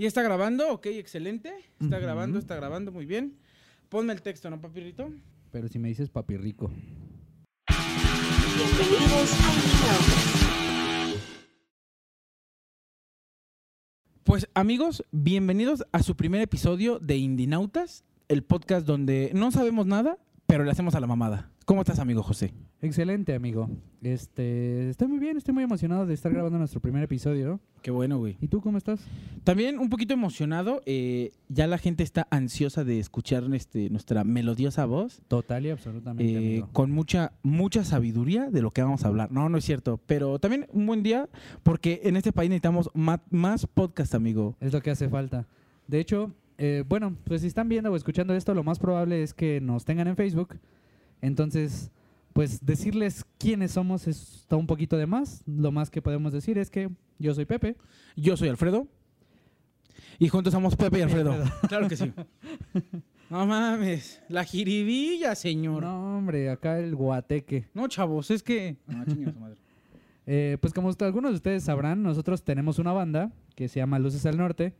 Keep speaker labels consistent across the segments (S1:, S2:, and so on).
S1: ¿Y está grabando? Ok, excelente. Está grabando, está grabando, muy bien. Ponme el texto, ¿no, papirrito?
S2: Pero si me dices papi rico.
S3: Bienvenidos a.
S1: Pues amigos, bienvenidos a su primer episodio de Indinautas, el podcast donde no sabemos nada, pero le hacemos a la mamada. ¿Cómo estás, amigo José?
S2: Excelente, amigo. Este, estoy muy bien, estoy muy emocionado de estar grabando nuestro primer episodio.
S1: Qué bueno, güey.
S2: ¿Y tú cómo estás?
S1: También un poquito emocionado. eh, ya la gente está ansiosa de escuchar este, nuestra melodiosa voz.
S2: Total y absolutamente,
S1: eh,
S2: amigo.
S1: con mucha, mucha sabiduría de lo que vamos a hablar. No, no es cierto. Pero también un buen día porque en este país necesitamos ma- más podcast, amigo.
S2: Es lo que hace falta. De hecho, eh, bueno, pues si están viendo o escuchando esto, lo más probable es que nos tengan en Facebook. Entonces, pues decirles quiénes somos está un poquito de más. Lo más que podemos decir es que yo soy Pepe.
S1: Yo soy Alfredo. Y juntos somos Pepe y Alfredo. Claro que sí. No mames. La jiribilla, señor. No,
S2: No, hombre, acá el guateque.
S1: chavos, es que. No, madre.
S2: Eh, pues como usted- algunos de ustedes sabrán, nosotros tenemos una banda que se llama Luces al Norte.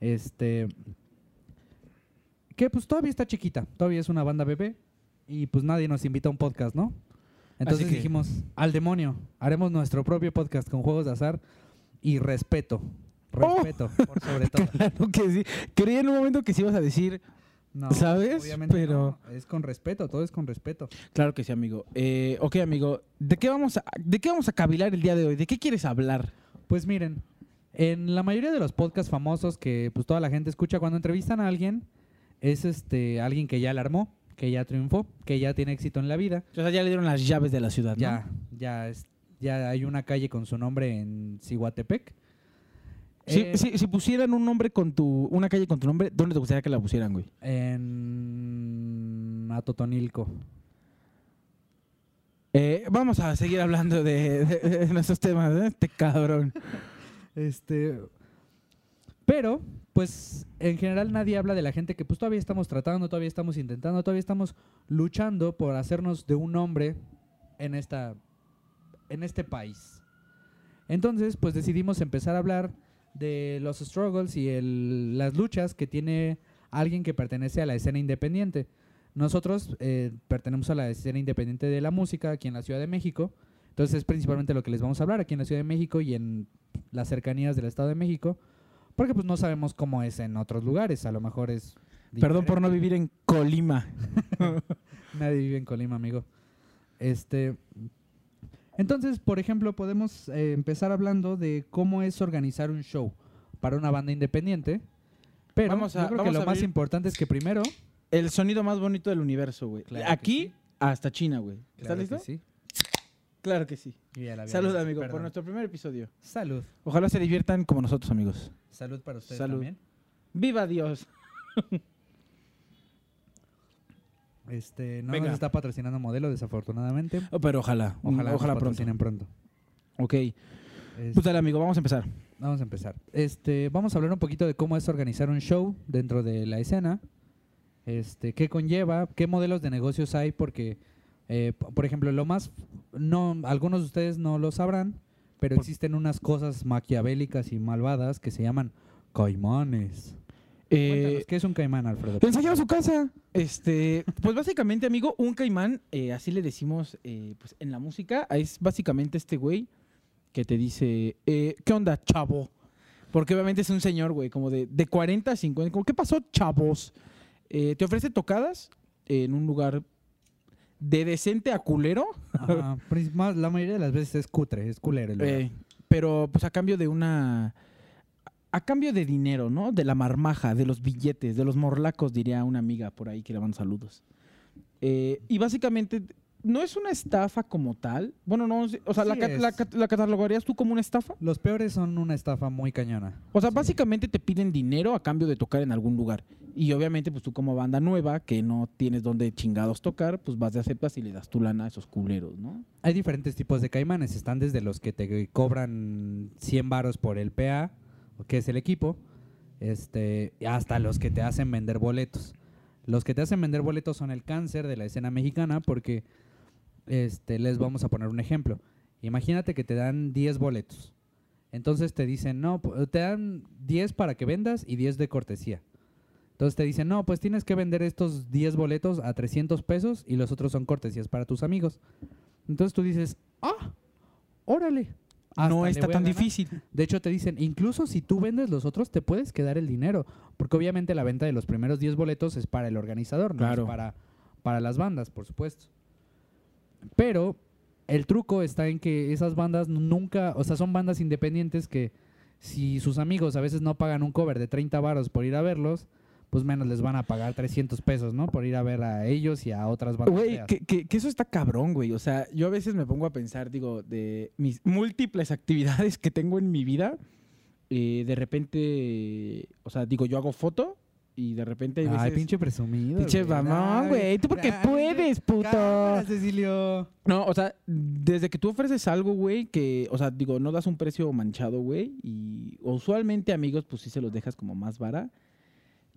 S2: Este. Que pues todavía está chiquita, todavía es una banda bebé. Y pues nadie nos invita a un podcast, ¿no? Entonces
S1: que-
S2: dijimos, al demonio, haremos nuestro propio podcast con juegos de azar y respeto. Respeto, por sobre todo.
S1: Claro que sí. Creí en un momento que sí ibas a decir.
S2: No,
S1: ¿Sabes?
S2: Obviamente
S1: Pero-
S2: no, es con respeto, todo es con respeto.
S1: Claro que sí, amigo. Eh, ok, amigo. ¿De qué, vamos a, ¿De qué vamos a cavilar el día de hoy? ¿De qué quieres hablar?
S2: Pues miren, en la mayoría de los podcasts famosos que pues toda la gente escucha cuando entrevistan a alguien, es este alguien que ya la armó, que ya triunfó, que ya tiene éxito en la vida.
S1: O sea, ya le dieron las llaves de la ciudad, ¿no?
S2: Ya, ya es, ya hay una calle con su nombre en Cihuatepec.
S1: Si,
S2: Eh,
S1: si- si pusieran un nombre con tu. Una calle con tu nombre, ¿dónde te gustaría que la pusieran, güey?
S2: En Atotonilco.
S1: Eh, vamos a seguir hablando de, de- de nuestros temas, ¿eh? Este cabrón.
S2: Este, pero, pues, en general nadie habla de la gente que pues todavía estamos tratando, todavía estamos intentando, todavía estamos luchando por hacernos de un hombre en esta, en este país. Entonces, pues decidimos empezar a hablar de los struggles y el- las luchas que tiene alguien que pertenece a la escena independiente. Nosotros eh, pertenecemos a la escena independiente de la música aquí en la Ciudad de México. Entonces es principalmente lo que les vamos a hablar aquí en la Ciudad de México y en las cercanías del Estado de México, porque pues no sabemos cómo es en otros lugares, a lo mejor es...
S1: Perdón por no vivir en Colima.
S2: Nadie vive en Colima, amigo. Este, entonces, por ejemplo, podemos eh, empezar hablando de cómo es organizar un show para una banda independiente, pero
S1: Vamos a-
S2: yo creo que lo más importante es que primero...
S1: El sonido más bonito del universo, güey.
S2: Claro
S1: Aquí
S2: sí.
S1: hasta China, güey. ¿Estás
S2: Claro que
S1: listo?
S2: Sí.
S1: Claro que sí. Salud, amigo, por nuestro primer episodio.
S2: Salud.
S1: Ojalá se diviertan como nosotros, amigos.
S2: Salud para ustedes
S1: Salud.
S2: también.
S1: ¡Viva Dios!
S2: Este, no
S1: Venga.
S2: nos está patrocinando modelo, desafortunadamente.
S1: Oh, pero ojalá.
S2: Ojalá,
S1: Ojalá,
S2: nos
S1: pronto.
S2: patrocinen pronto.
S1: Ok.
S2: Es-
S1: Pues dale, amigo, vamos a empezar.
S2: Vamos a empezar. Este, vamos a hablar un poquito de cómo es organizar un show dentro de la escena. Este, qué conlleva, qué modelos de negocios hay, porque, eh, por ejemplo, lo más, no, algunos de ustedes no lo sabrán, pero
S1: Por-
S2: existen unas cosas maquiavélicas y malvadas que se llaman caimanes.
S1: Eh,
S2: ¿qué es un caimán, Alfredo?
S1: Ensayaba su casa. Este, pues básicamente, amigo, un caimán, eh, así le decimos eh, pues, en la música, es básicamente este güey que te dice, eh, ¿qué onda, chavo? Porque obviamente es un señor, güey, como de, de 40 a 50. Como, ¿Qué pasó, chavos? Eh, te ofrece tocadas en un lugar de decente a culero,
S2: Ajá, prin- más- la mayoría de las veces es cutre, es culero. el
S1: eh, pero pues a cambio de una... A cambio de dinero, ¿no? De la marmaja, de los billetes, de los morlacos, diría una amiga por ahí que le van saludos. Eh, y básicamente no es una estafa como tal. Bueno, no, o sea, la,
S2: Sí
S1: catalogarías tú como una estafa.
S2: Los peores son una estafa muy cañona.
S1: O sea,
S2: Sí.
S1: básicamente te piden dinero a cambio de tocar en algún lugar. Y obviamente, pues tú como banda nueva, que no tienes dónde chingados tocar, pues vas de aceptas y le das tu lana a esos culeros, ¿no?
S2: Hay diferentes tipos de caimanes. Están desde los que te cobran 100 varos por el PA, que es el equipo, este, hasta los que te hacen vender boletos. Los que te hacen vender boletos son el cáncer de la escena mexicana porque este, les vamos a poner un ejemplo. Imagínate que te dan 10 boletos. Entonces te dicen, no, te dan 10 para que vendas y 10 de cortesía. Entonces te dicen, no, pues tienes que vender estos 10 boletos a 300 pesos y los otros son cortesías para tus amigos. Entonces tú dices, ah, órale.
S1: no está tan
S2: ganar".
S1: difícil.
S2: De hecho, te dicen, incluso si tú vendes los otros, te puedes quedar el dinero. Porque obviamente la venta de los primeros 10 boletos es para el organizador, no es para, para las bandas, por supuesto. Pero el truco está en que esas bandas nunca, o sea, son bandas independientes que si sus amigos a veces no pagan un cover de 30 varos por ir a verlos, pues menos les van a pagar 300 pesos, ¿no? Por ir a ver a ellos y a otras bandas.
S1: Güey, que, que- que eso está cabrón, güey. O sea, yo a veces me pongo a pensar, digo, de mis múltiples actividades que tengo en mi vida. eh, de repente, o sea, digo, yo hago foto y de repente hay veces...
S2: Ay, pinche presumido.
S1: Pinche mamón, güey. ¿Tú por qué
S2: ay,
S1: puedes, puto?
S2: cámara, Cecilio.
S1: No, o sea, desde que tú ofreces algo, güey, que, o sea, digo, no das un precio manchado, güey, y usualmente amigos, pues sí se los dejas como más vara.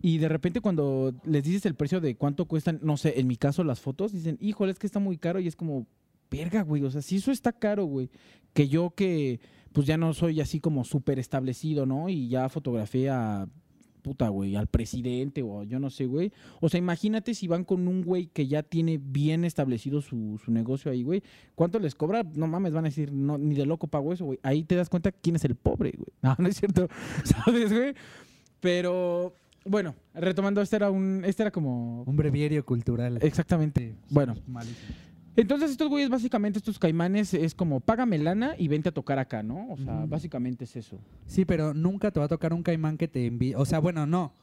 S1: Y de repente cuando les dices el precio de cuánto cuestan, no sé, en mi caso las fotos, dicen, híjole, es que está muy caro y es como, verga, güey, o sea, si eso está caro, güey, que yo que, pues ya no soy así como súper establecido, ¿no? Y ya fotografié a, puta, güey, al presidente o yo no sé, güey. O sea, imagínate si van con un güey que ya tiene bien establecido su, su negocio ahí, güey. ¿Cuánto les cobra? No mames, van a decir, no, ni de loco pago eso, güey. Ahí te das cuenta quién es el pobre, güey. No, no es cierto. ¿Sabes, güey? Pero, bueno, retomando, este era un, este era como...
S2: Un breviario cultural.
S1: Exactamente. Bueno,
S2: Malísimo.
S1: entonces estos güeyes, básicamente, estos caimanes, es como, págame lana y vente a tocar acá, ¿no? O sea, básicamente es eso.
S2: Sí, pero nunca te va a tocar un caimán que te envíe. O sea, bueno, no.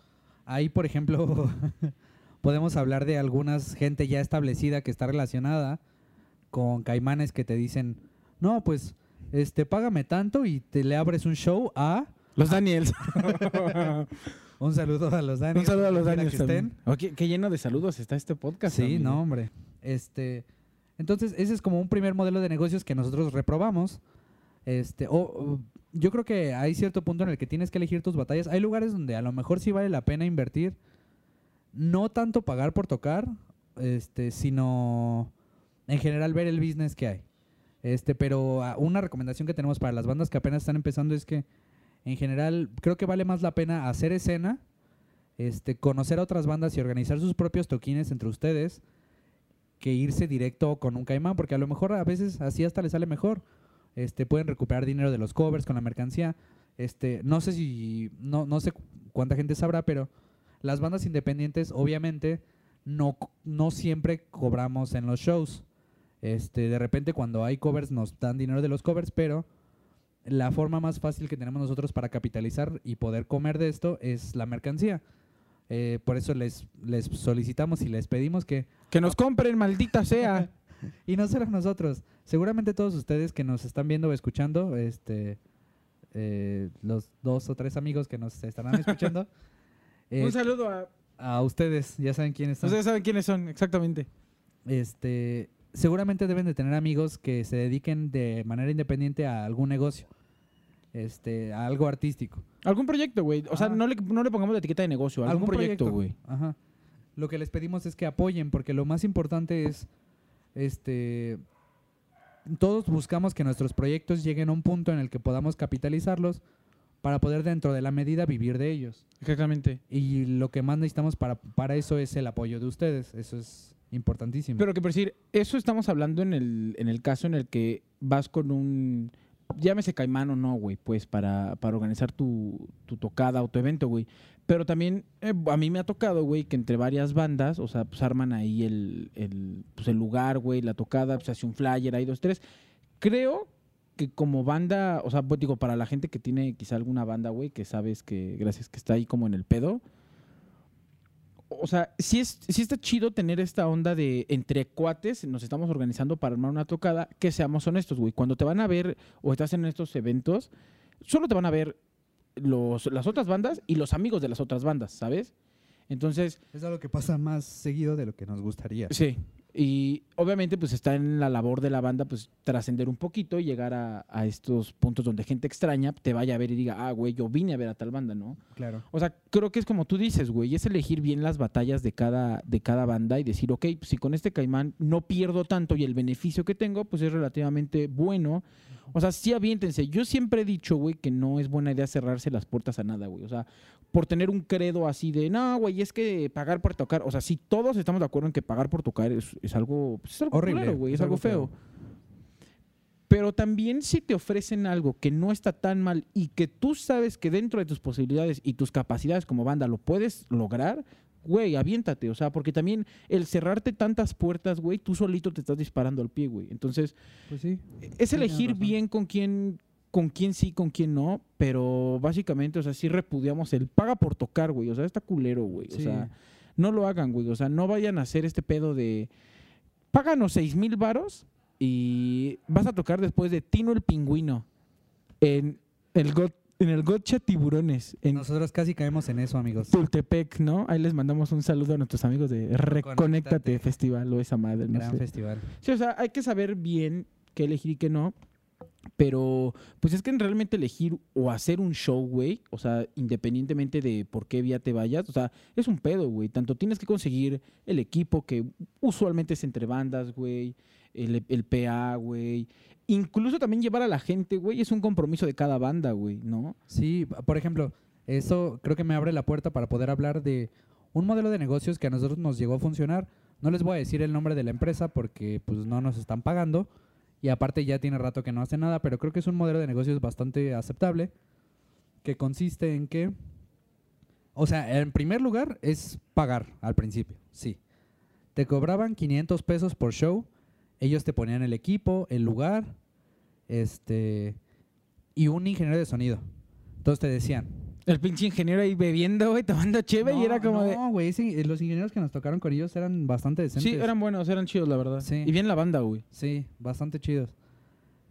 S2: Ahí, por ejemplo, podemos hablar de algunas gente ya establecida que está relacionada con caimanes que te dicen, no, pues, este, págame tanto y te le abres un show a.
S1: Los Daniels.
S2: Un saludo a los Daniels.
S1: Un saludo a los Daniels
S2: que estén.
S1: Qué, lleno de saludos está este podcast.
S2: Sí, no, hombre. Este, entonces, ese es como un primer modelo de negocios que nosotros reprobamos. Este, o, o, yo creo que hay cierto punto en el que tienes que elegir tus batallas. Hay lugares donde a lo mejor sí vale la pena invertir, no tanto pagar por tocar, este, sino en general ver el business que hay. Este, pero ah, una recomendación que tenemos para las bandas que apenas están empezando es que en general creo que vale más la pena hacer escena, este, conocer a otras bandas y organizar sus propios toquines entre ustedes que irse directo con un caimán, porque a lo mejor a veces así hasta les sale mejor. Este, pueden recuperar dinero de los covers con la mercancía. Este, no sé si, no, no sé cu- cuánta gente sabrá, pero las bandas independientes, obviamente, no, no siempre cobramos en los shows. Este, de repente cuando hay covers nos dan dinero de los covers, pero la forma más fácil que tenemos nosotros para capitalizar y poder comer de esto es la mercancía. Eh, por eso les, les solicitamos y les pedimos que
S1: Que nos compren, maldita sea.
S2: y no solo nosotros, seguramente todos ustedes que nos están viendo o escuchando, este, eh, los dos o tres amigos que nos estarán escuchando, eh,
S1: Un saludo a...
S2: a ustedes, ya saben quiénes son.
S1: Ustedes saben quiénes son, exactamente.
S2: Este, seguramente deben de tener amigos que se dediquen de manera independiente a algún negocio, este, a algo artístico.
S1: Algún proyecto, güey. O sea, no le, no le pongamos la etiqueta de negocio. Algún, proyecto, güey.
S2: Ajá. Lo que les pedimos es que apoyen, porque lo más importante es, este, todos buscamos que nuestros proyectos lleguen a un punto en el que podamos capitalizarlos para poder dentro de la medida vivir de ellos.
S1: Exactamente.
S2: Y lo que más necesitamos para, para eso es el apoyo de ustedes. Eso es importantísimo.
S1: Pero que por decir, eso estamos hablando en el, en el caso en el que vas con un. Llámese caimán o no, güey, pues para, para organizar tu, tu tocada o tu evento, güey. Pero también eh, a mí me ha tocado, güey, que entre varias bandas, o sea, pues arman ahí el, el, pues, el lugar, güey, la tocada, pues hace un flyer, hay dos, tres. Creo que como banda, o sea, pues digo, para la gente que tiene quizá alguna banda, güey, que sabes que, gracias, que está ahí como en el pedo, o sea, sí, es, sí está chido tener esta onda de entre cuates, nos estamos organizando para armar una tocada, que seamos honestos, güey. Cuando te van a ver o estás en estos eventos, solo te van a ver los, las otras bandas y los amigos de las otras bandas, ¿sabes? Entonces,
S2: es algo que pasa más seguido de lo que nos gustaría.
S1: sí. Y obviamente, pues está en la labor de la banda, pues trascender un poquito y llegar a, a estos puntos donde gente extraña te vaya a ver y diga, ah, güey, yo vine a ver a tal banda, ¿no?
S2: Claro.
S1: O sea, creo que es como tú dices, güey, es elegir bien las batallas de cada, de cada banda y decir, ok, pues si con este caimán no pierdo tanto y el beneficio que tengo, pues es relativamente bueno. O sea, sí aviéntense. Yo siempre he dicho, güey, que no es buena idea cerrarse las puertas a nada, güey. O sea, por tener un credo así de, no, güey, es que pagar por tocar. O sea, si todos estamos de acuerdo en que pagar por tocar es, es algo, pues, es algo
S2: Horrible,
S1: güey, es,
S2: es
S1: algo feo.
S2: feo.
S1: Pero también si te ofrecen algo que no está tan mal y que tú sabes que dentro de tus posibilidades y tus capacidades como banda lo puedes lograr, güey, aviéntate. O sea, porque también el cerrarte tantas puertas, güey, tú solito te estás disparando al pie, güey. Entonces,
S2: Pues sí.
S1: es elegir bien con quién, con quién sí, con quién no, pero básicamente, o sea, sí repudiamos el paga por tocar, güey. O sea, está culero, güey. O
S2: Sí.
S1: sea, no lo hagan, güey. O sea, no vayan a hacer este pedo de páganos seis mil varos y vas a tocar después de Tino el Pingüino en el got, en el Gotcha Tiburones, en
S2: Nosotros casi caemos en eso, amigos.
S1: Tultepec, ¿no? Ahí les mandamos un saludo a nuestros amigos de Reconéctate
S2: Reconéctate.
S1: Festival o esa madre, no sé.
S2: festival.
S1: Sí, o sea, hay que saber bien qué elegir y qué no. Pero, pues es que realmente elegir o hacer un show, güey, o sea, independientemente de por qué vía te vayas, o sea, es un pedo, güey. Tanto tienes que conseguir el equipo, que usualmente es entre bandas, güey, el, el PA, güey. Incluso también llevar a la gente, güey, es un compromiso de cada banda, güey, ¿no?
S2: Sí, por ejemplo, eso creo que me abre la puerta para poder hablar de un modelo de negocios que a nosotros nos llegó a funcionar. No les voy a decir el nombre de la empresa porque pues no nos están pagando y aparte ya tiene rato que no hace nada, pero creo que es un modelo de negocios bastante aceptable que consiste en que o sea, en primer lugar es pagar al principio, sí. Te cobraban 500 pesos por show, ellos te ponían el equipo, el lugar, este y un ingeniero de sonido. Entonces te decían,
S1: El pinche ingeniero ahí bebiendo, güey, tomando cheve y
S2: No,
S1: era como de...
S2: No, güey, sí, los ingenieros que nos tocaron con ellos eran bastante decentes.
S1: Sí, eran buenos, eran chidos, la verdad.
S2: Sí.
S1: Y bien la banda, güey.
S2: Sí, bastante chidos.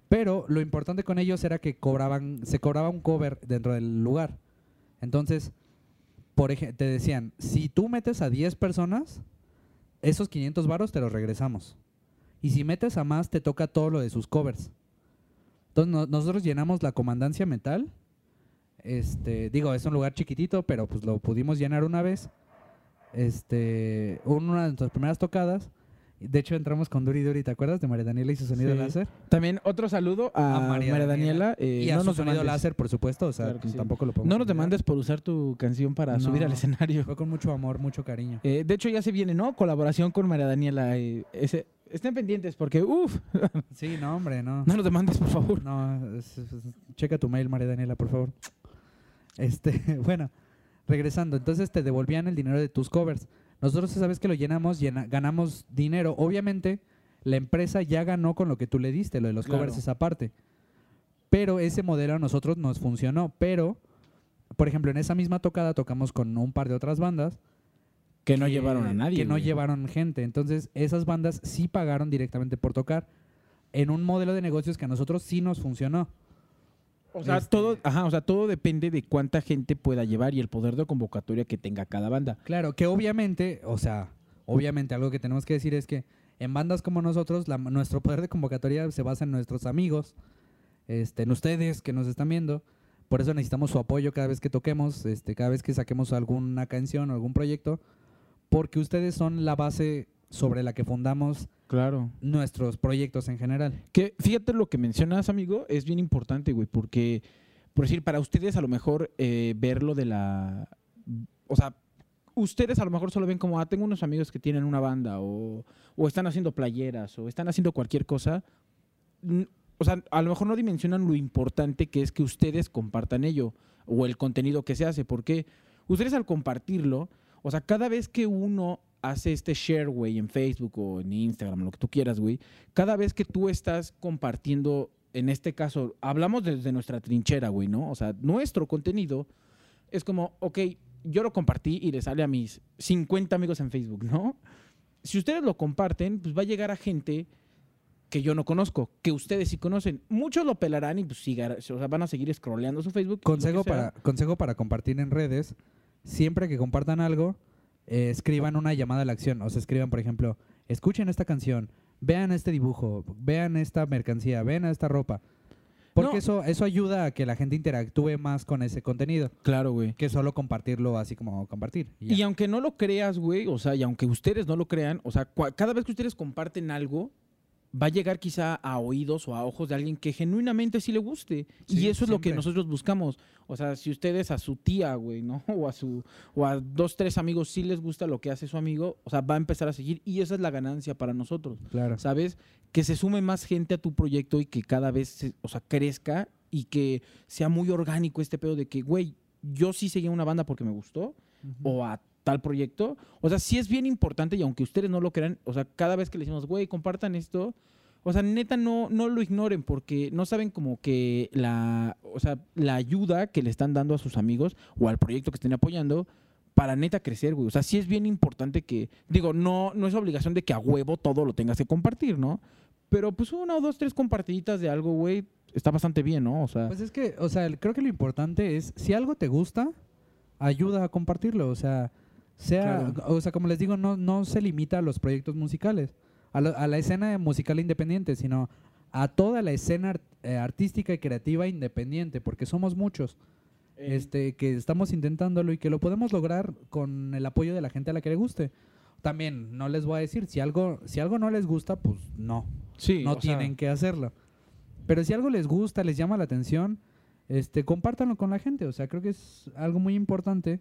S2: Pero lo importante con ellos era que cobraban, se cobraba un cover dentro del lugar. Entonces, por ejemplo, te decían, si tú metes a 10 personas, esos 500 varos te los regresamos. Y si metes a más, te toca todo lo de sus covers. Entonces, no- nosotros llenamos la comandancia metal. Este, digo, es un lugar chiquitito, pero pues lo pudimos llenar una vez. Este, una de nuestras primeras tocadas. De hecho, entramos con Duri Duri, ¿te acuerdas de María Daniela y su sonido
S1: Sí.
S2: láser?
S1: También otro saludo a, María, Daniela. eh,
S2: y a
S1: no
S2: su
S1: nos
S2: sonido
S1: demandes.
S2: láser, por supuesto. O sea,
S1: Claro que sí.
S2: tampoco lo podemos
S1: No nos demandes por usar tu canción para subir al escenario.
S2: Fue con mucho amor, mucho cariño.
S1: Eh, de hecho, ya se viene, ¿no? Colaboración con María Daniela. eh, ese- estén pendientes porque, uff,
S2: Sí, no, hombre, no.
S1: no nos demandes, por favor.
S2: No, es- es- es- checa tu mail, María Daniela, por favor. Este, bueno, regresando, entonces te devolvían el dinero de tus covers. Nosotros esa vez que lo llenamos, llena- ganamos dinero. Obviamente, la empresa ya ganó con lo que tú le diste, lo de los
S1: Claro.
S2: covers esa parte. Pero ese modelo a nosotros nos funcionó. Pero, por ejemplo, en esa misma tocada tocamos con un par de otras bandas
S1: Que no llevaron a nadie.
S2: Que no llevaron gente. Entonces, esas bandas sí pagaron directamente por tocar en un modelo de negocios que a nosotros sí nos funcionó.
S1: O sea,
S2: Este-
S1: todo, ajá, o sea, todo depende de cuánta gente pueda llevar y el poder de convocatoria que tenga cada banda.
S2: Claro, que obviamente, o sea, obviamente algo que tenemos que decir es que en bandas como nosotros, la- nuestro poder de convocatoria se basa en nuestros amigos, este, en ustedes que nos están viendo. Por eso necesitamos su apoyo cada vez que toquemos, este, cada vez que saquemos alguna canción o algún proyecto, porque ustedes son la base sobre la que fundamos
S1: Claro.
S2: nuestros proyectos en general.
S1: Que fíjate lo que mencionas, amigo, es bien importante, güey, porque, por decir, para ustedes a lo mejor eh, ver lo de la. O sea, ustedes a lo mejor solo ven como, ah, tengo unos amigos que tienen una banda, o, o están haciendo playeras, o están haciendo cualquier cosa. O sea, a lo mejor no dimensionan lo importante que es que ustedes compartan ello, o el contenido que se hace, porque ustedes al compartirlo, o sea, cada vez que uno hace este share, güey, en Facebook o en Instagram, lo que tú quieras, güey, cada vez que tú estás compartiendo, en este caso, hablamos desde nuestra trinchera, güey, ¿no? O sea, nuestro contenido es como, ok, yo lo compartí y le sale a mis 50 amigos en Facebook, ¿no? Si ustedes lo comparten, pues va a llegar a gente que yo no conozco, que ustedes sí conocen. Muchos lo pelarán y pues sigar- o sea, van a seguir scrolleando su Facebook.
S2: Consejo para, consejo para compartir en redes, siempre que compartan algo, eh, escriban una llamada a la acción. O sea, escriban, por ejemplo, escuchen esta canción, vean este dibujo, vean esta mercancía, vean esta ropa. Porque
S1: No.
S2: eso, eso ayuda a que la gente interactúe más con ese contenido,
S1: Claro, güey.
S2: que solo compartirlo así como compartir. y.
S1: Y aunque no lo creas, güey, o sea, y aunque ustedes no lo crean, o sea, cada vez que ustedes comparten algo, va a llegar quizá a oídos o a ojos de alguien que genuinamente sí le guste. y eso es lo que nosotros buscamos. O sea, si ustedes a su tía, güey, ¿no? O a su o a dos, tres amigos sí les gusta lo que hace su amigo, o sea, va a empezar a seguir y esa es la ganancia para nosotros.
S2: Claro.
S1: ¿Sabes? Que se sume más gente a tu proyecto y que cada vez, se- o sea, crezca y que sea muy orgánico este pedo de que, güey, yo sí seguía una banda porque me gustó o a tal proyecto. O sea, sí es bien importante y aunque ustedes no lo crean, o sea, cada vez que le decimos, güey, compartan esto, o sea, neta no, no lo ignoren porque no saben como que la, o sea, la ayuda que le están dando a sus amigos o al proyecto que estén apoyando para neta crecer, güey. O sea, sí es bien importante que, digo, no, no es obligación de que a huevo todo lo tengas que compartir, ¿no? Pero pues una o dos, tres compartiditas de algo, güey, está bastante bien, ¿no? O sea,
S2: Pues es que, o sea, creo que lo importante es, si algo te gusta, ayuda a compartirlo. O sea, sea,
S1: Claro.
S2: o sea, como les digo, no, no se limita a los proyectos musicales, a, la- a la escena musical independiente, sino a toda la escena art- eh, artística y creativa independiente, porque somos muchos.
S1: eh,
S2: este, que estamos intentándolo y que lo podemos lograr con el apoyo de la gente a la que le guste. También no les voy a decir, si algo, si algo no les gusta, pues no,
S1: sí,
S2: no
S1: sea,
S2: tienen que hacerlo. Pero si algo les gusta, les llama la atención, este, compártanlo con la gente. O sea, creo que es algo muy importante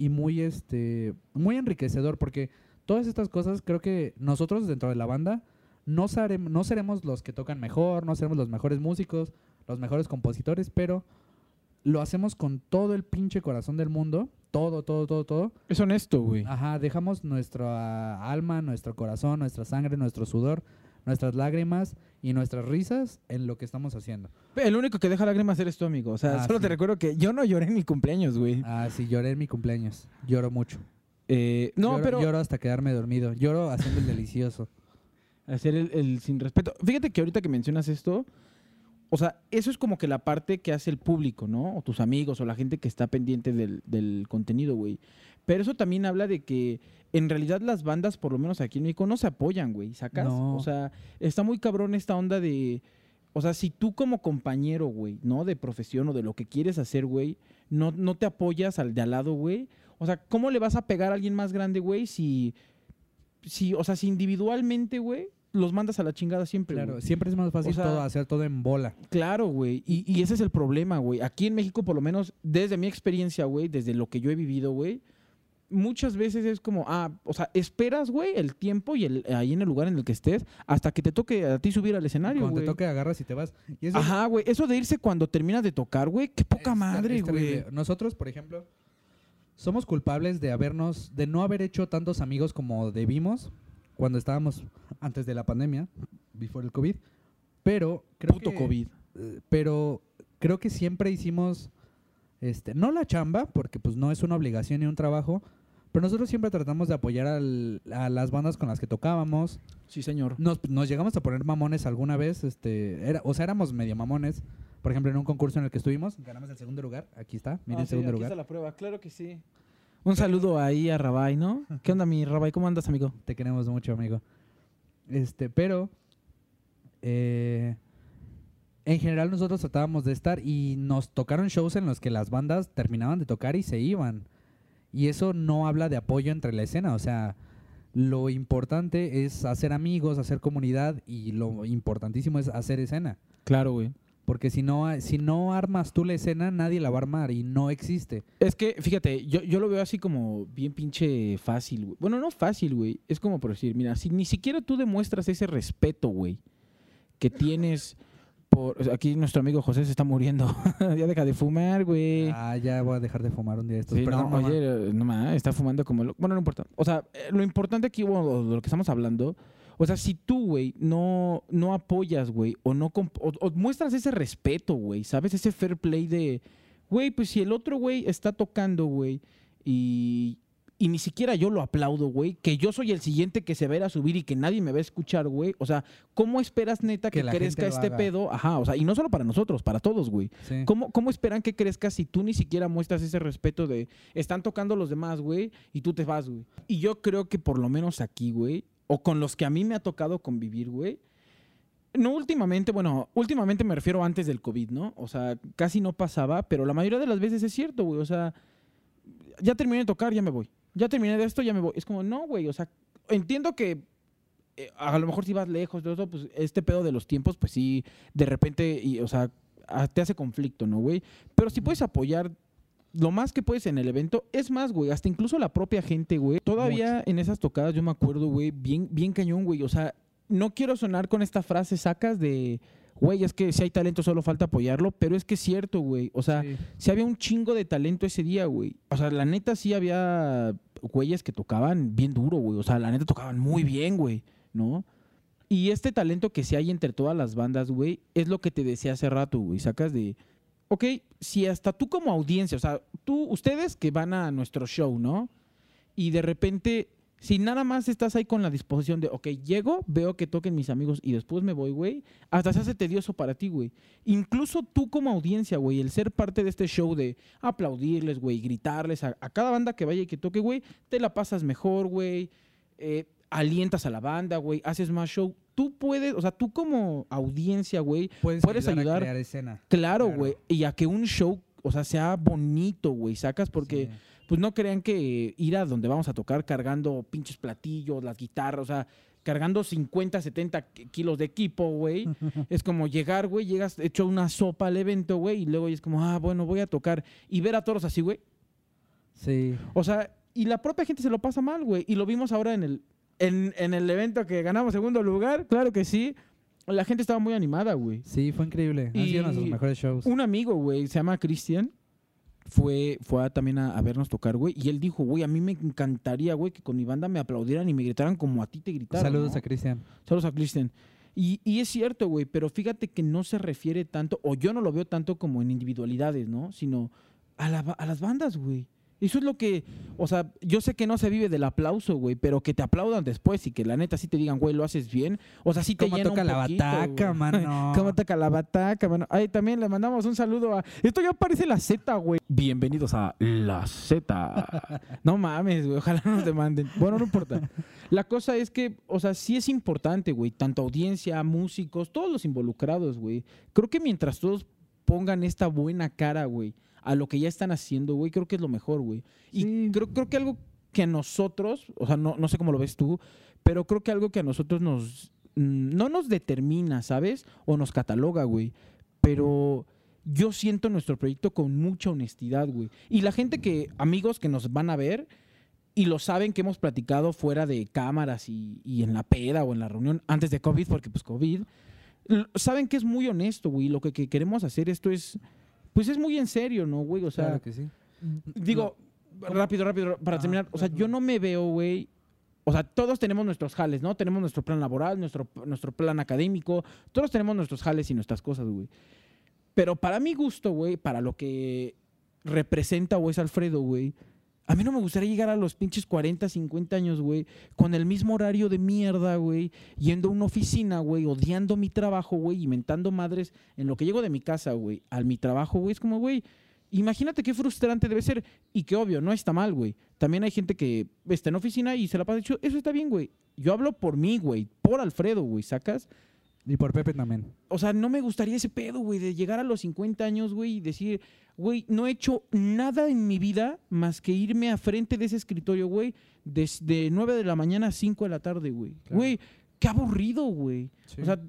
S2: y muy, este, muy enriquecedor, porque todas estas cosas creo que nosotros dentro de la banda no, no seremos los que tocan mejor, no seremos los mejores músicos, los mejores compositores, pero lo hacemos con todo el pinche corazón del mundo, todo, todo, todo, todo.
S1: Es honesto, güey.
S2: Ajá, dejamos nuestra alma, nuestro corazón, nuestra sangre, nuestro sudor, nuestras lágrimas y nuestras risas en lo que estamos haciendo.
S1: El único que deja lágrimas eres tú, amigo. O sea,
S2: Ah,
S1: solo
S2: sí.
S1: te recuerdo que yo no lloré en mi cumpleaños, güey.
S2: Ah, sí, lloré en mi cumpleaños. Lloro mucho.
S1: Eh, no,
S2: Lloro-
S1: pero
S2: Lloro hasta quedarme dormido. Lloro haciendo el delicioso.
S1: hacer el, el sin respeto. Fíjate que ahorita que mencionas esto, o sea, eso es como que la parte que hace el público, ¿no? O tus amigos o la gente que está pendiente del, del contenido, güey. Pero eso también habla de que en realidad las bandas, por lo menos aquí en México, no se apoyan, güey, ¿sacas?
S2: No.
S1: O sea, está muy cabrón esta onda de... O sea, si tú como compañero, güey, ¿no? De profesión o de lo que quieres hacer, güey, no, no te apoyas al de al lado, güey. O sea, ¿cómo le vas a pegar a alguien más grande, güey, si... si o sea, si individualmente, güey, los mandas a la chingada siempre,
S2: Claro, siempre es más fácil
S1: O sea-
S2: todo, hacer todo en bola.
S1: Claro, güey. Y, y ese es el problema, güey. Aquí en México, por lo menos, desde mi experiencia, güey, desde lo que yo he vivido, güey, muchas veces es como, ah, o sea, esperas, güey, el tiempo y el, ahí en el lugar en el que estés hasta que te toque a ti subir al escenario,
S2: Cuando
S1: güey.
S2: te toque agarras y te vas. Y eso
S1: Ajá, güey. Eso de irse cuando terminas de tocar, güey, qué poca
S2: es-
S1: madre,
S2: es
S1: güey.
S2: Nosotros, por ejemplo, somos culpables de habernos, de no haber hecho tantos amigos como debimos cuando estábamos antes de la pandemia, before el COVID. Pero creo
S1: Puto
S2: que-
S1: COVID.
S2: eh, pero creo que siempre hicimos, este, no la chamba, porque pues no es una obligación ni un trabajo, pero nosotros siempre tratamos de apoyar al- a las bandas con las que tocábamos.
S1: Sí, señor.
S2: Nos, nos llegamos a poner mamones alguna vez, este, era, o sea, éramos medio mamones. Por ejemplo, en un concurso en el que estuvimos, ganamos el segundo lugar. Aquí está, miren,
S1: Ah, sí,
S2: segundo
S1: aquí
S2: lugar.
S1: está la prueba, claro que sí. Un saludo ahí a Rabay, ¿no? ¿Qué onda, mi Rabay? ¿Cómo andas, amigo?
S2: Te queremos mucho, amigo. Este, pero eh, en general nosotros tratábamos de estar y nos tocaron shows en los que las bandas terminaban de tocar y se iban. Y eso no habla de apoyo entre la escena, o sea, lo importante es hacer amigos, hacer comunidad y lo importantísimo es hacer escena.
S1: Claro, güey.
S2: Porque si no, si no armas tú la escena, nadie la va a armar y no existe.
S1: Es que, fíjate, yo, yo lo veo así como bien pinche fácil, güey. Bueno, no fácil, güey. Es como por decir, mira, si ni siquiera tú demuestras ese respeto, güey, que tienes por... Aquí nuestro amigo José se está muriendo. ya deja de fumar, güey.
S2: Ah, ya voy a dejar de fumar un día de estos.
S1: Sí,
S2: Perdón,
S1: no,
S2: mamá.
S1: oye, no mames, está fumando como... lo- Bueno, no importa. O sea, eh, lo importante aquí, bueno, de lo que estamos hablando, o sea, si tú, güey, no, no apoyas, güey, o no o muestras ese respeto, güey, ¿sabes? Ese fair play de, güey, pues si el otro güey está tocando, güey, y, y ni siquiera yo lo aplaudo, güey, que yo soy el siguiente que se va a ir a subir y que nadie me va a escuchar, güey. O sea, ¿cómo esperas neta
S2: Que
S1: que, crezca este
S2: haga.
S1: pedo? Ajá, o sea, y no solo para nosotros, para todos, güey.
S2: Sí.
S1: ¿Cómo, ¿Cómo esperan que crezcas si tú ni siquiera muestras ese respeto de están tocando los demás, güey, y tú te vas, güey? Y yo creo que por lo menos aquí, güey, o con los que a mí me ha tocado convivir, güey, no últimamente, bueno, últimamente me refiero antes del COVID, ¿no? O sea, casi no pasaba, pero la mayoría de las veces es cierto, güey. O sea, ya terminé de tocar, ya me voy. Ya terminé de esto, ya me voy. Es como, no, güey, o sea, entiendo que eh, a lo mejor si vas lejos eso, pues este pedo de los tiempos, pues sí, de repente, y, o sea, a- te hace conflicto, ¿no, güey? Pero si puedes apoyar lo más que puedes en el evento, es más, güey, hasta incluso la propia gente, güey. Todavía en esas tocadas yo me acuerdo, güey, bien, bien cañón, güey. O sea, no quiero sonar con esta frase sacas de, güey, es que si hay talento solo falta apoyarlo, pero es que es cierto, güey. O sea,
S2: Sí.
S1: sí había un chingo de talento ese día, güey. O sea, la neta sí había güeyes que tocaban bien duro, güey. O sea, la neta tocaban muy bien, güey, ¿no? Y este talento que sí hay entre todas las bandas, güey, es lo que te decía hace rato, güey. Sacas de, ok, si hasta tú como audiencia, o sea, tú, ustedes que van a nuestro show, ¿no? Y de repente, si nada más estás ahí con la disposición de, ok, llego, veo que toquen mis amigos y después me voy, güey, hasta se hace tedioso para ti, güey. Incluso tú como audiencia, güey, el ser parte de este show de aplaudirles, güey, gritarles a, a cada banda que vaya y que toque, güey, te la pasas mejor, güey, eh, alientas a la banda, güey, haces más show. Tú puedes, o sea, tú como audiencia, güey,
S2: Puedes,
S1: puedes
S2: ayudar,
S1: ayudar.
S2: a crear escena.
S1: claro,
S2: Claro.
S1: güey, y a que un show, o sea, sea bonito, güey, sacas, porque
S2: Sí.
S1: Pues no crean que ir a donde vamos a tocar cargando pinches platillos, las guitarras, o sea, cargando 50, 70 ki- kilos de equipo, güey. es como llegar, güey, llegas hecho una sopa al evento, güey, y luego es como, ah, bueno, voy a tocar y ver a todos así, güey.
S2: Sí.
S1: O sea, y la propia gente se lo pasa mal, güey. Y lo vimos ahora en el, en, en el evento que ganamos segundo lugar, claro que sí. La gente estaba muy animada, güey.
S2: Sí, fue increíble. Han sido nuestros
S1: Y
S2: mejores shows.
S1: Un amigo, güey, se llama Cristian, fue, fue a- también a, a vernos tocar, güey, y él dijo, güey, a mí me encantaría, güey, que con mi banda me aplaudieran y me gritaran como a ti te gritaron.
S2: Saludos
S1: ¿no?
S2: a Cristian.
S1: Saludos a Cristian. Y, y es cierto, güey, pero fíjate que no se refiere tanto, o yo no lo veo tanto como en individualidades, ¿no? Sino a, la a las bandas, güey. Eso es lo que, o sea, yo sé que no se vive del aplauso, güey, pero que te aplaudan después y que la neta sí te digan, güey, lo haces bien. O sea, sí te
S2: ¿Cómo
S1: llena
S2: toca
S1: un
S2: la
S1: poquito,
S2: bataca,
S1: güey.
S2: mano?
S1: ¿Cómo toca la bataca, mano? Ay, también le mandamos un saludo a... Esto ya parece la Z, güey. Bienvenidos a La Z. No mames, güey, ojalá no nos demanden. Bueno, no importa. La cosa es que, o sea, sí es importante, güey, tanto audiencia, músicos, todos los involucrados, güey. Creo que mientras todos pongan esta buena cara, güey, a lo que ya están haciendo, güey, creo que es lo mejor, güey. Y
S2: Sí.
S1: creo, creo que algo que a nosotros, o sea, no, no sé cómo lo ves tú, pero creo que algo que a nosotros nos, mm, no nos determina, ¿sabes? O nos cataloga, güey. Pero yo siento nuestro proyecto con mucha honestidad, güey. Y la gente que, amigos que nos van a ver y lo saben que hemos platicado fuera de cámaras y, y en la peda o en la reunión antes de COVID, porque pues COVID, saben que es muy honesto, güey. Lo que, que queremos hacer esto es, pues es muy en serio, ¿no, güey? O sea,
S2: claro que sí.
S1: Digo, rápido, rápido, para
S2: Ah,
S1: terminar. O sea, yo no me veo, güey. O sea, todos tenemos nuestros jales, ¿no? Tenemos nuestro plan laboral, nuestro, nuestro plan académico. Todos tenemos nuestros jales y nuestras cosas, güey. Pero para mi gusto, güey, para lo que representa o es Alfredo, güey. A mí no me gustaría llegar a los pinches 40, 50 años, güey, con el mismo horario de mierda, güey, yendo a una oficina, güey, odiando mi trabajo, güey, inventando madres en lo que llego de mi casa, güey, al mi trabajo, güey. Es como, güey, imagínate qué frustrante debe ser. Y que obvio, no está mal, güey. También hay gente que está en oficina y se la pasa. Eso está bien, güey. Yo hablo por mí, güey, por Alfredo, güey, ¿sacas?
S2: Y por Pepe también.
S1: O sea, no me gustaría ese pedo, güey, de llegar a los 50 años, güey, y decir, güey, no he hecho nada en mi vida más que irme a frente de ese escritorio, güey, desde 9 de la mañana a 5 de la tarde, güey.
S2: Claro.
S1: Güey, qué aburrido, güey.
S2: Sí.
S1: O sea,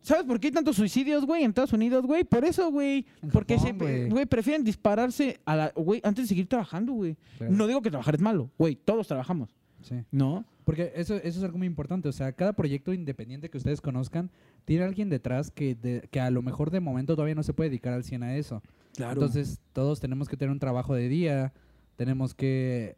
S1: ¿sabes por qué hay tantos suicidios, güey, en Estados Unidos, güey? Por eso, güey. Porque,
S2: güey.
S1: güey, prefieren dispararse a la, güey, antes de seguir trabajando, güey.
S2: Claro.
S1: No digo que trabajar es malo, güey, todos trabajamos,
S2: Sí.
S1: ¿no?
S2: Porque eso, eso es algo muy importante. O sea, cada proyecto independiente que ustedes conozcan tiene alguien detrás que, de- que a lo mejor de momento todavía no se puede dedicar al 100 a eso.
S1: Claro.
S2: Entonces, todos tenemos que tener un trabajo de día, tenemos que...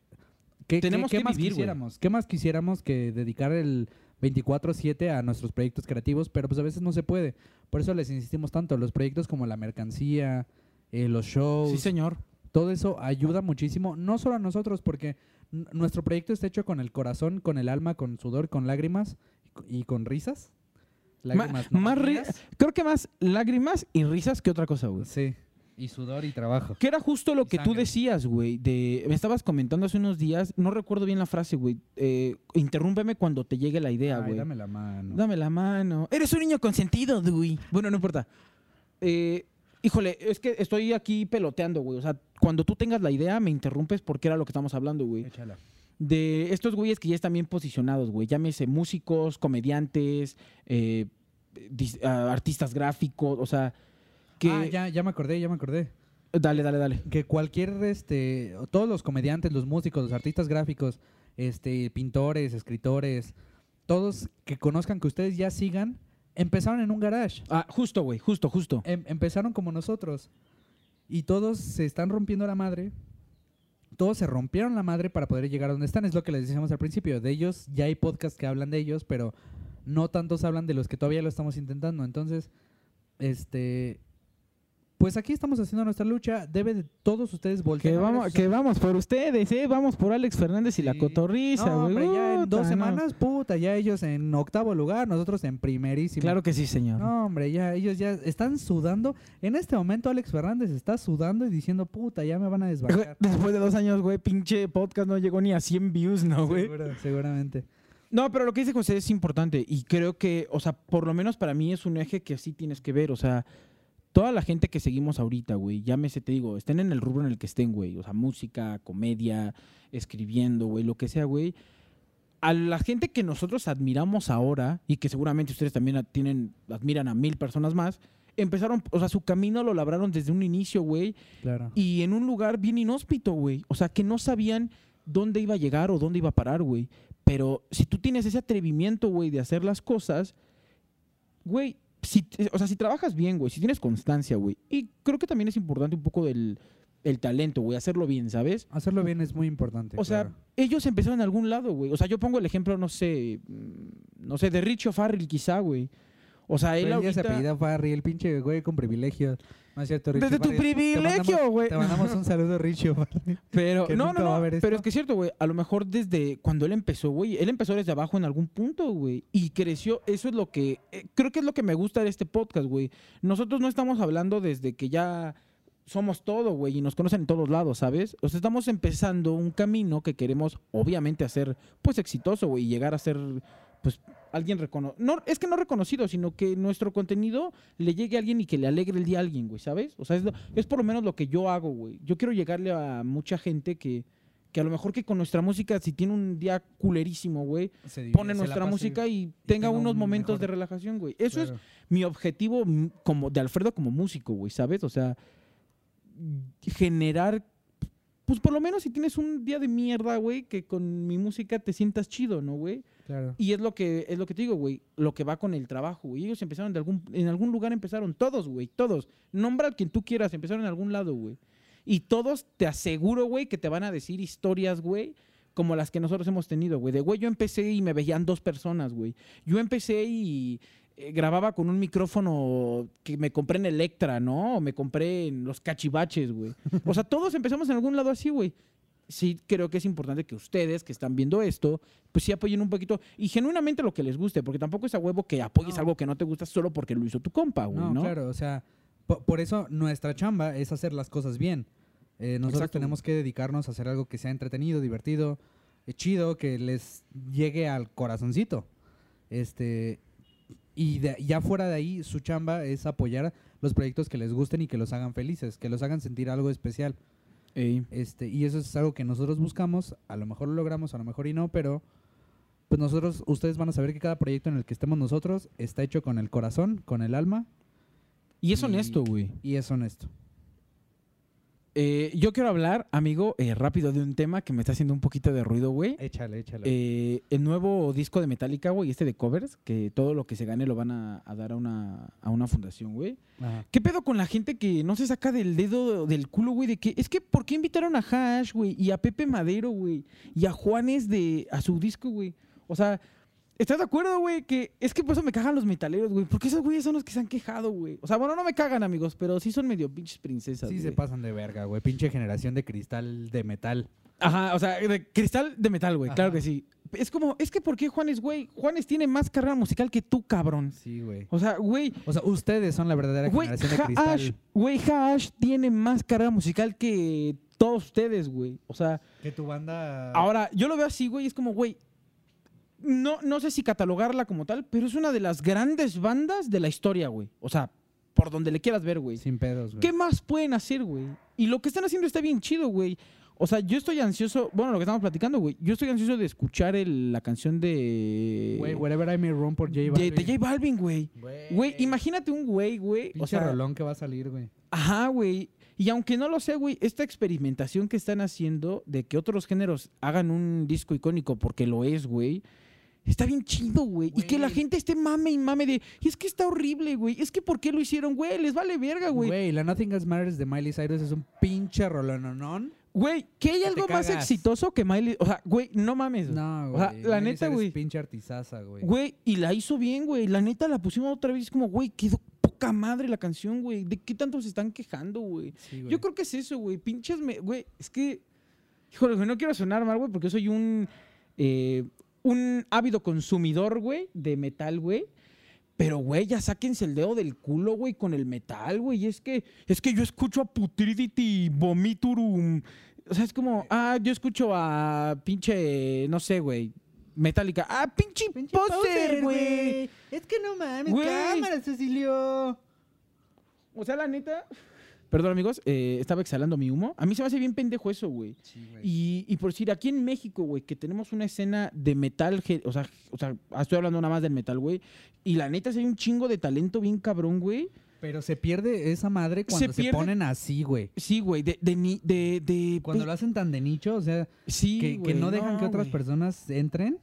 S2: ¿Qué,
S1: Tenemos
S2: qué- qué
S1: que
S2: más
S1: vivir,
S2: quisiéramos? ¿Qué más quisiéramos que dedicar el 24/7 a nuestros proyectos creativos? Pero pues a veces no se puede. Por eso les insistimos tanto. Los proyectos como la mercancía, eh, los shows,
S1: sí, señor.
S2: todo eso ayuda muchísimo, no solo a nosotros, porque nuestro proyecto está hecho con el corazón, con el alma, con sudor, con lágrimas y co- y con risas. Lágrimas no
S1: más ri-
S2: mías.
S1: Creo que más lágrimas y risas que otra cosa, güey.
S2: Sí, y sudor y trabajo.
S1: Que era justo lo
S2: Y
S1: que tú decías, güey. De, me estabas comentando hace unos días, no recuerdo bien la frase, güey. Eh, interrúmpeme cuando te llegue la idea, güey.
S2: dame la mano.
S1: Dame la mano. Eres un niño consentido, güey. Bueno, no importa. Eh, híjole, es que estoy aquí peloteando, güey. O sea, cuando tú tengas la idea, me interrumpes porque era lo que estamos hablando, güey.
S2: Échala.
S1: de estos güeyes que ya están bien posicionados, güey. Llámese músicos, comediantes, eh, ah, artistas gráficos, o sea, que...
S2: Ah, ya, ya me acordé, ya me acordé.
S1: Dale, dale, dale.
S2: Que cualquier, este, todos los comediantes, los músicos, los artistas gráficos, este, pintores, escritores, todos que conozcan que ustedes ya sigan, empezaron en un garage.
S1: Ah, justo, güey, justo, justo.
S2: Em- empezaron como nosotros. Y todos se están rompiendo la madre. Todos se rompieron la madre para poder llegar a donde están. Es lo que les decíamos al principio. De ellos ya hay podcasts que hablan de ellos, pero no tantos hablan de los que todavía lo estamos intentando. Entonces, este. Pues aquí estamos haciendo nuestra lucha. Debe de todos ustedes voltear.
S1: Que vamos, que vamos por ustedes, ¿eh? Vamos por Alex Fernández y la cotorriza,
S2: No,
S1: güey.
S2: hombre, ya en dos
S1: no.
S2: semanas, puta, ya ellos en octavo lugar, nosotros en primerísimo.
S1: Claro que sí, señor.
S2: No, hombre, ya ellos ya están sudando. En este momento Alex Fernández está sudando y diciendo, puta, ya me van a
S1: Güey,
S2: desbancar.
S1: Después de dos años, güey, pinche podcast no llegó ni a 100 views, ¿no, güey?
S2: Seguro, seguramente.
S1: No, pero lo que dice José es importante y creo que, o sea, por lo menos para mí es un eje que sí tienes que ver, o sea, toda la gente que seguimos ahorita, güey, llámese, te digo, estén en el rubro en el que estén, güey, o sea, música, comedia, escribiendo, güey, lo que sea, güey. A la gente que nosotros admiramos ahora y que seguramente ustedes también tienen, admiran a mil personas más, empezaron, o sea, su camino lo labraron desde un inicio, güey,
S2: Claro.
S1: y en un lugar bien inhóspito, güey. O sea, que no sabían dónde iba a llegar o dónde iba a parar, güey. Pero si tú tienes ese atrevimiento, güey, de hacer las cosas, güey, si, o sea, si trabajas bien, güey, si tienes constancia, güey. Y creo que también es importante un poco del el talento, güey, hacerlo bien, ¿sabes?
S2: Hacerlo bien es muy importante.
S1: O sea, ellos empezaron en algún lado, güey. O sea, yo pongo el ejemplo, no sé, mm, no sé, de Richo Farrell quizá, güey. O sea, él
S2: ya se
S1: ahorita-
S2: apellida Farry, el pinche güey con privilegio. No es cierto, Richie
S1: Desde tu privilegio, güey.
S2: Te mandamos un saludo, Richie Farrell.
S1: Pero, no, no, no, pero es que es cierto, güey. A lo mejor desde cuando él empezó, güey, él empezó desde abajo en algún punto, güey. Y creció. Eso es lo que. eh, creo que es lo que me gusta de este podcast, güey. Nosotros no estamos hablando desde que ya somos todo, güey, y nos conocen en todos lados, ¿sabes? O sea, estamos empezando un camino que queremos, obviamente, hacer, pues, exitoso, güey, y llegar a ser, pues, alguien reconocido. No, es que no reconocido, sino que nuestro contenido le llegue a alguien y que le alegre el día a alguien, güey, ¿sabes? O sea, es, lo- es por lo menos lo que yo hago, güey. Yo quiero llegarle a mucha gente que, que a lo mejor que con nuestra música, si tiene un día culerísimo, güey, pone nuestra música y tenga
S2: tenga
S1: unos
S2: un
S1: momentos
S2: mejor-
S1: de relajación, güey. Eso es mi objetivo mm, como de Alfredo como músico, güey, ¿sabes? O sea, generar, pues por lo menos si tienes un día de mierda, güey, que con mi música te sientas chido, ¿no, güey?
S2: Claro.
S1: Y es lo que es lo que te digo, güey, lo que va con el trabajo, güey. Ellos empezaron de algún en algún lugar empezaron todos, güey, todos. Nombra a quien tú quieras, empezaron en algún lado, güey. Y todos te aseguro, güey, que te van a decir historias, güey, como las que nosotros hemos tenido, güey. De güey, yo empecé y me veían dos personas, güey. Yo empecé y eh, grababa con un micrófono que me compré en Electra, ¿no? O me compré en los cachivaches, güey. O sea, todos empezamos en algún lado así, güey. Sí, creo que es importante que ustedes que están viendo esto, pues sí apoyen un poquito y genuinamente lo que les guste, porque tampoco es a huevo que apoyes
S2: No.
S1: algo que no te gusta solo porque lo hizo tu compa, güey,
S2: No,
S1: ¿no?
S2: claro, o sea, po- por, eso nuestra chamba es hacer las cosas bien. Eh, nosotros
S1: Exacto.
S2: tenemos que dedicarnos a hacer algo que sea entretenido, divertido, eh, chido, que les llegue al corazoncito. Este, y de- ya fuera de ahí, su chamba es apoyar los proyectos que les gusten y que los hagan felices, que los hagan sentir algo especial.
S1: Ey.
S2: Este, y eso es algo que nosotros buscamos, a lo mejor lo logramos, a lo mejor y no, pero pues nosotros, ustedes van a saber que cada proyecto en el que estemos nosotros está hecho con el corazón, con el alma
S1: Y es
S2: Y-
S1: honesto, güey.
S2: y es honesto.
S1: Eh, yo quiero hablar, amigo, eh, rápido de un tema que me está haciendo un poquito de ruido, güey.
S2: Échale, échale.
S1: Eh, el nuevo disco de Metallica, güey, este de covers, que todo lo que se gane lo van a, a dar a una, a una fundación, güey. ¿Qué pedo con la gente que no se saca del dedo del culo, güey? De que es que, ¿por qué invitaron a Hash, güey? Y a Pepe Madero, güey. Y a Juanes de, a su disco, güey. O sea, ¿estás de acuerdo, güey? Que es que por eso me cagan los metaleros, güey. Porque esos güeyes son los que se han quejado, güey. O sea, bueno, no me cagan, amigos, pero sí son medio pinches princesas.
S2: Sí se pasan de verga, güey. Pinche generación de cristal de metal.
S1: Ajá, o sea, de cristal de metal, güey. Claro que sí. Es como, es que ¿por qué Juanes, güey? Juanes tiene más carrera musical que tú, cabrón.
S2: Sí, güey.
S1: O sea, güey,
S2: O sea, ustedes son la verdadera
S1: Güey,
S2: generación de cristal.
S1: güey, Hash tiene más carrera musical que todos ustedes, güey. O sea,
S2: Que tu banda...
S1: ahora, yo lo veo así, güey, es como, güey, no, no sé si catalogarla como tal, pero es una de las grandes bandas de la historia, güey. O sea, por donde le quieras ver, güey.
S2: Sin pedos, güey.
S1: ¿Qué más pueden hacer, güey? Y lo que están haciendo está bien chido, güey. O sea, yo estoy ansioso, bueno, lo que estamos platicando, güey. Yo estoy ansioso de escuchar el- la canción de...
S2: Güey, Wherever I May Roam por J
S1: de,
S2: Balvin.
S1: de J Balvin, güey. Güey, imagínate un güey, güey. O sea,
S2: rolón que va a salir, güey.
S1: Ajá, güey. Y aunque no lo sé, güey, esta experimentación que están haciendo de que otros géneros hagan un disco icónico porque lo es, güey. Está bien chido, güey. Y que la gente esté mame y mame de. Y es que está horrible, güey. Es que ¿por qué lo hicieron, güey? Les vale verga, güey.
S2: Güey, la Nothing Else Matters de Miley Cyrus es un pinche rolononón.
S1: Güey, que hay algo más
S2: cagas.
S1: exitoso que Miley. O sea, güey, no mames.
S2: No,
S1: O
S2: güey.
S1: sea, la
S2: Miley
S1: neta, güey.
S2: es pinche artisaza, güey.
S1: Güey, y la hizo bien, güey. La neta la pusimos otra vez. Como, güey, quedó poca madre la canción, güey. ¿De qué tanto se están quejando, güey?
S2: Sí.
S1: Yo creo que es eso, güey. Pinches, me- güey. Es que, híjole, no quiero sonar mal, güey, porque soy un, eh, un ávido consumidor, güey, de metal, güey. Pero, güey, ya sáquense el dedo del culo, güey, con el metal, güey. Es que, es que yo escucho a Putridity Vomiturum. O sea, es como, ah, yo escucho a pinche, no sé, güey, Metallica. Ah, pinche, poser, güey.
S2: Es que no mames, cámara, Cecilio.
S1: O sea, la neta. Perdón, amigos, eh, estaba exhalando mi humo. A mí se me hace bien pendejo eso, güey.
S2: Sí, güey.
S1: Y, y por decir, aquí en México, güey, que tenemos una escena de metal, o sea, o sea, estoy hablando nada más del metal, güey. Y la neta, sí hay un chingo de talento bien cabrón, güey.
S2: Pero se pierde esa madre cuando se, ponen así, güey.
S1: Sí, güey, de, de, de, de-
S2: Cuando
S1: pues,
S2: lo hacen tan de nicho, o sea,
S1: sí,
S2: que, que no dejan que otras personas entren.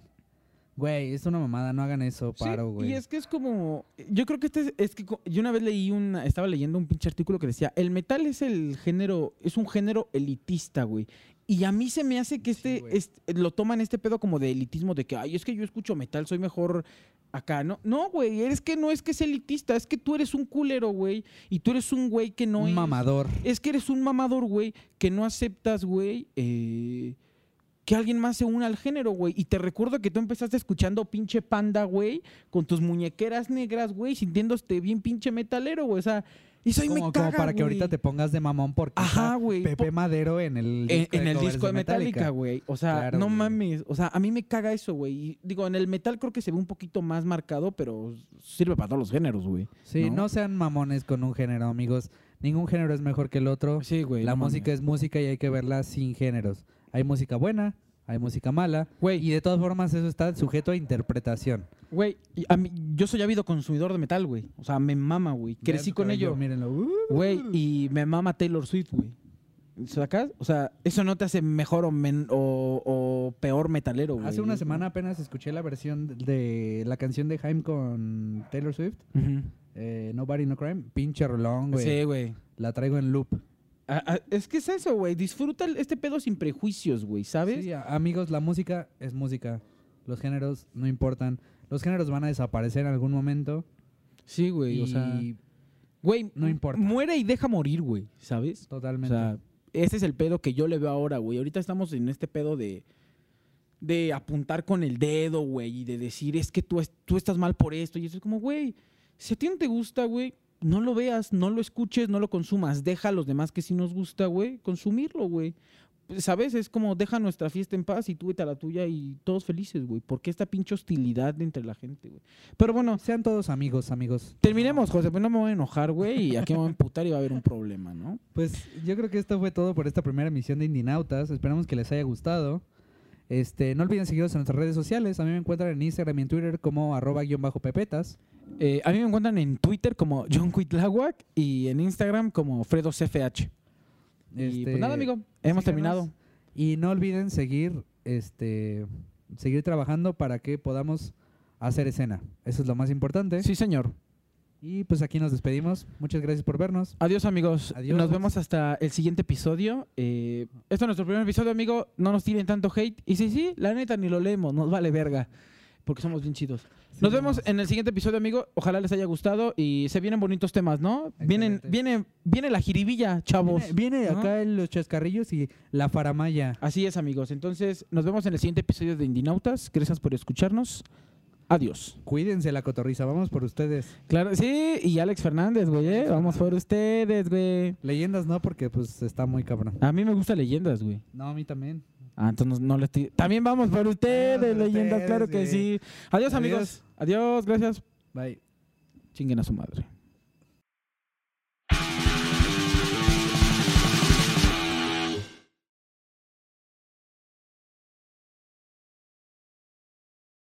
S2: Güey, es una mamada, no hagan eso,
S1: Sí,
S2: paro, güey.
S1: Y es que es como. Yo creo que este es, es que yo una vez leí una. Estaba leyendo un pinche artículo que decía: el metal es el género. Es un género elitista, güey. Y a mí se me hace que
S2: Sí,
S1: este, este- lo toman este pedo como de elitismo, de que, ay, es que yo escucho metal, soy mejor acá, ¿no? No, güey, es que no es que es elitista, es que tú eres un culero, güey, y tú eres un güey que no
S2: Un
S1: es...
S2: mamador.
S1: Es que eres un mamador, güey, que no aceptas, güey, eh, que alguien más se una al género, güey. Y te recuerdo que tú empezaste escuchando pinche panda, güey, con tus muñequeras negras, güey, sintiéndote bien pinche metalero, güey. O sea, eso ahí
S2: Como,
S1: me
S2: como
S1: caga,
S2: para que ahorita te pongas de mamón porque
S1: Ajá, güey.
S2: Pepe
S1: Po-
S2: Madero en el
S1: En,
S2: disco
S1: en el
S2: covers
S1: disco de Metallica, güey. O sea,
S2: Claro,
S1: no
S2: güey.
S1: mames. O sea, a mí me caga eso, güey. Y Digo, en el metal creo que se ve un poquito más marcado, pero sirve para todos los géneros, güey.
S2: Sí,
S1: ¿no?
S2: ¿no? sean mamones con un género, amigos. Ningún género es mejor que el otro.
S1: Sí, güey.
S2: la
S1: no
S2: música
S1: mames.
S2: es música y hay que verla sin géneros. Hay música buena, hay música mala.
S1: Güey.
S2: Y de todas formas eso está sujeto a interpretación.
S1: Güey, y a mí- yo soy ávido consumidor de metal, güey. O sea, me mama, güey. Crecí con ello.
S2: Mírenlo. Uh.
S1: Güey, y me mama Taylor Swift, güey. ¿Sacas? O sea, eso no te hace mejor o, men- o, o peor metalero, güey.
S2: Hace una semana apenas escuché la versión de la canción de Haim con Taylor Swift.
S1: Ujú.
S2: eh, Nobody No Crime. Pinche rolón, güey.
S1: Sí, güey.
S2: La traigo en loop.
S1: Ah, ah, es que es eso, güey. Disfruta este pedo sin prejuicios, güey, ¿sabes?
S2: Sí, amigos, la música es música. Los géneros no importan. Los géneros van a desaparecer en algún momento.
S1: Sí, güey. O sea, güey,
S2: no importa.
S1: Muere y deja morir, güey, ¿sabes? O
S2: totalmente.
S1: sea, ese es el pedo que yo le veo ahora, güey. Ahorita estamos en este pedo de de apuntar con el dedo, güey, y de decir, es que tú, es- tú estás mal por esto. Y eso es como, güey, si a ti no te gusta, güey, no lo veas, no lo escuches, no lo consumas. Deja a los demás que sí nos gusta, güey, consumirlo, güey. ¿Sabes? Es como, deja nuestra fiesta en paz y tú vete a la tuya y todos felices, güey. ¿Por qué esta pinche hostilidad entre la gente, güey? Pero bueno,
S2: Sean todos amigos, amigos.
S1: terminemos, José, pues no me voy a enojar, güey, y aquí me voy a emputar y va a haber un problema, ¿no?
S2: Pues yo creo que esto fue todo por esta primera emisión de Indinautas. Esperamos que les haya gustado. Este, no olviden seguirnos en nuestras redes sociales. A mí me encuentran en Instagram y en Twitter como arroba guion bajo pepetas.
S1: Eh, a mí me encuentran en Twitter como John Cuitláhuac y en Instagram como FredosFH. Y
S2: Este,
S1: pues nada, amigo, hemos
S2: síganos.
S1: terminado.
S2: Y no olviden seguir, este, seguir trabajando para que podamos hacer escena. Eso es lo más importante.
S1: Sí, señor.
S2: Y pues aquí nos despedimos. Muchas gracias por vernos.
S1: Adiós, amigos.
S2: Adiós.
S1: Nos vemos hasta el siguiente episodio. Eh, esto es nuestro primer episodio, amigo. No nos tiren tanto hate. Y sí, sí, la neta ni lo leemos. Nos vale verga. Porque somos bien chidos. Nos vemos en el siguiente episodio, amigo. Ojalá les haya gustado y se vienen bonitos temas, ¿no? Vienen, viene, viene la jiribilla, chavos.
S2: Viene, viene
S1: ¿no?
S2: acá los chascarrillos y la faramaya.
S1: Así es, amigos. Entonces, nos vemos en el siguiente episodio de Indinautas. Gracias por escucharnos. Adiós.
S2: Cuídense la cotorriza, vamos por ustedes.
S1: Claro, sí, y Alex Fernández, güey, ¿eh? Vamos por ustedes, güey.
S2: Leyendas no, porque pues está muy cabrón.
S1: A mí me gustan leyendas, güey.
S2: No, a mí también.
S1: Ah, entonces no, les estoy- También vamos por ustedes,
S2: Vamos por
S1: leyendas,
S2: ustedes,
S1: claro que sí. Adiós,
S2: Adiós.
S1: amigos. Adiós, gracias.
S2: Bye.
S1: Chinguen a su madre.